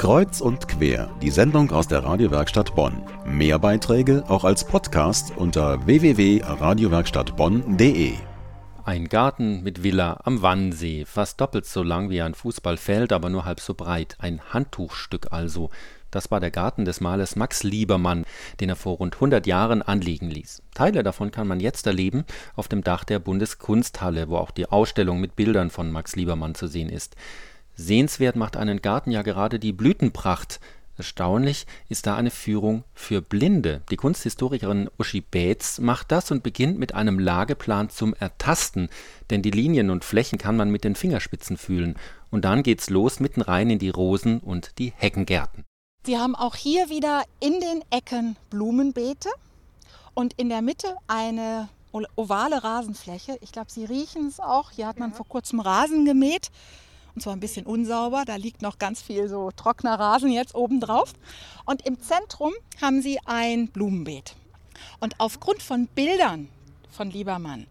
Kreuz und quer, die Sendung aus der Radiowerkstatt Bonn. Mehr Beiträge auch als Podcast unter www.radiowerkstattbonn.de. Ein Garten mit Villa am Wannsee, fast doppelt so lang wie ein Fußballfeld, aber nur halb so breit. Ein Handtuchstück also. Das war der Garten des Malers Max Liebermann, den er vor rund 100 Jahren anlegen ließ. Teile davon kann man jetzt erleben auf dem Dach der Bundeskunsthalle, wo auch die Ausstellung mit Bildern von Max Liebermann zu sehen ist. Sehenswert macht einen Garten ja gerade die Blütenpracht. Erstaunlich ist da eine Führung für Blinde. Die Kunsthistorikerin Uschi Baetz macht das und beginnt mit einem Lageplan zum Ertasten, denn die Linien und Flächen kann man mit den Fingerspitzen fühlen. Und dann geht's los mitten rein in die Rosen und die Heckengärten. Sie haben auch hier wieder in den Ecken Blumenbeete und in der Mitte eine ovale Rasenfläche. Ich glaube, Sie riechen es auch. Hier hat man vor kurzem Rasen gemäht und zwar ein bisschen unsauber. Da liegt noch ganz viel so trockener Rasen jetzt oben drauf. Und im Zentrum haben sie ein Blumenbeet. Und aufgrund von Bildern von Liebermann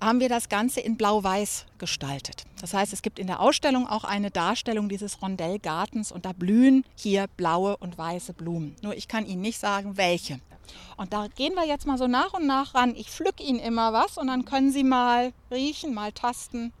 haben wir das Ganze in Blau-Weiß gestaltet. Das heißt, es gibt in der Ausstellung auch eine Darstellung dieses Rondellgartens und da blühen hier blaue und weiße Blumen. Nur ich kann Ihnen nicht sagen, welche. Und da gehen wir jetzt mal so nach und nach ran. Ich pflück Ihnen immer was und dann können Sie mal riechen, mal tasten,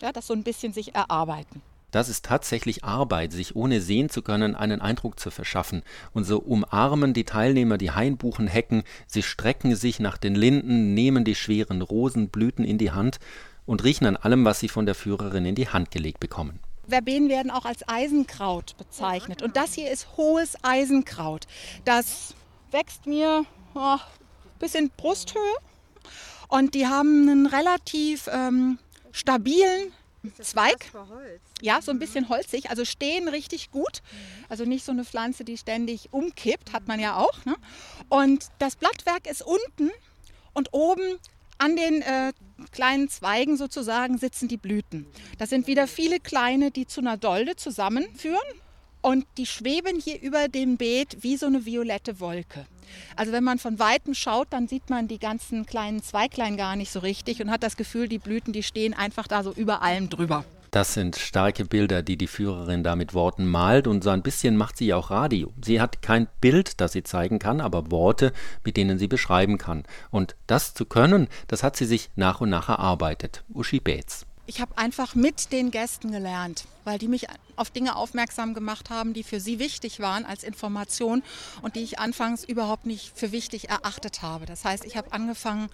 ja, das so ein bisschen sich erarbeiten. Das ist tatsächlich Arbeit, sich ohne sehen zu können einen Eindruck zu verschaffen. Und so umarmen die Teilnehmer die Hainbuchenhecken, sie strecken sich nach den Linden, nehmen die schweren Rosenblüten in die Hand und riechen an allem, was sie von der Führerin in die Hand gelegt bekommen. Verbenen werden auch als Eisenkraut bezeichnet. Und das hier ist hohes Eisenkraut. Das wächst mir oh, bis in Brusthöhe. Und die haben einen relativ ähm, stabilen Zweig. Ja, so ein bisschen holzig, also stehen richtig gut. Also nicht so eine Pflanze, die ständig umkippt, hat man ja auch. Ne? Und das Blattwerk ist unten und oben an den äh, kleinen Zweigen sozusagen sitzen die Blüten. Das sind wieder viele kleine, die zu einer Dolde zusammenführen. Und die schweben hier über dem Beet wie so eine violette Wolke. Also wenn man von weitem schaut, dann sieht man die ganzen kleinen Zweiglein gar nicht so richtig und hat das Gefühl, die Blüten, die stehen einfach da so über allem drüber. Das sind starke Bilder, die die Führerin da mit Worten malt und so ein bisschen macht sie auch Radio. Sie hat kein Bild, das sie zeigen kann, aber Worte, mit denen sie beschreiben kann. Und das zu können, das hat sie sich nach und nach erarbeitet. Uschi Beetz. Ich habe einfach mit den Gästen gelernt, weil die mich auf Dinge aufmerksam gemacht haben, die für sie wichtig waren als Information und die ich anfangs überhaupt nicht für wichtig erachtet habe. Das heißt, ich habe angefangen,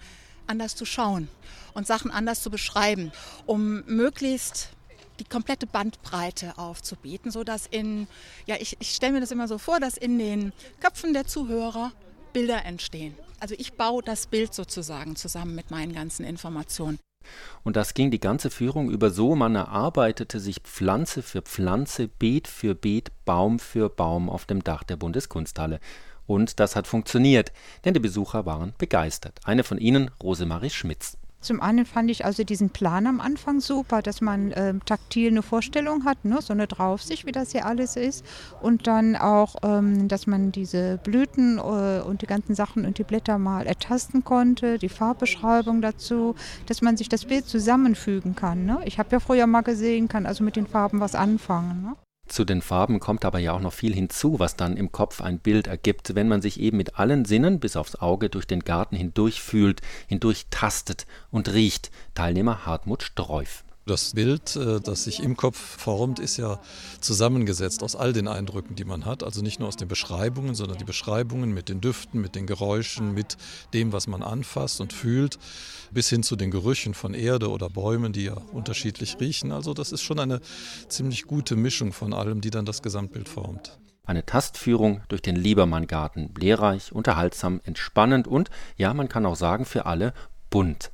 anders zu schauen und Sachen anders zu beschreiben, um möglichst die komplette Bandbreite aufzubieten, sodass in, ja, ich, ich stelle mir das immer so vor, dass in den Köpfen der Zuhörer Bilder entstehen. Also ich baue das Bild sozusagen zusammen mit meinen ganzen Informationen. Und das ging die ganze Führung über so, man erarbeitete sich Pflanze für Pflanze, Beet für Beet, Baum für Baum auf dem Dach der Bundeskunsthalle. Und das hat funktioniert, denn die Besucher waren begeistert. Eine von ihnen, Rosemarie Schmitz. Zum einen fand ich also diesen Plan am Anfang super, dass man äh, taktil eine Vorstellung hat, ne? so eine Draufsicht, wie das hier alles ist. Und dann auch, ähm, dass man diese Blüten äh, und die ganzen Sachen und die Blätter mal ertasten konnte, die Farbbeschreibung dazu, dass man sich das Bild zusammenfügen kann. Ne? Ich habe ja früher mal gesehen, kann also mit den Farben was anfangen. Ne? Zu den Farben kommt aber ja auch noch viel hinzu, was dann im Kopf ein Bild ergibt, wenn man sich eben mit allen Sinnen bis aufs Auge durch den Garten hindurch fühlt, hindurch tastet und riecht. Teilnehmer Hartmut Streuf. Das Bild, äh, das sich im Kopf formt, ist ja zusammengesetzt aus all den Eindrücken, die man hat. Also nicht nur aus den Beschreibungen, sondern die Beschreibungen mit den Düften, mit den Geräuschen, mit dem, was man anfasst und fühlt, bis hin zu den Gerüchen von Erde oder Bäumen, die ja unterschiedlich riechen. Also das ist schon eine ziemlich gute Mischung von allem, die dann das Gesamtbild formt. Eine Tastführung durch den Liebermann-Garten. Lehrreich, unterhaltsam, entspannend und, ja, man kann auch sagen, für alle bunt.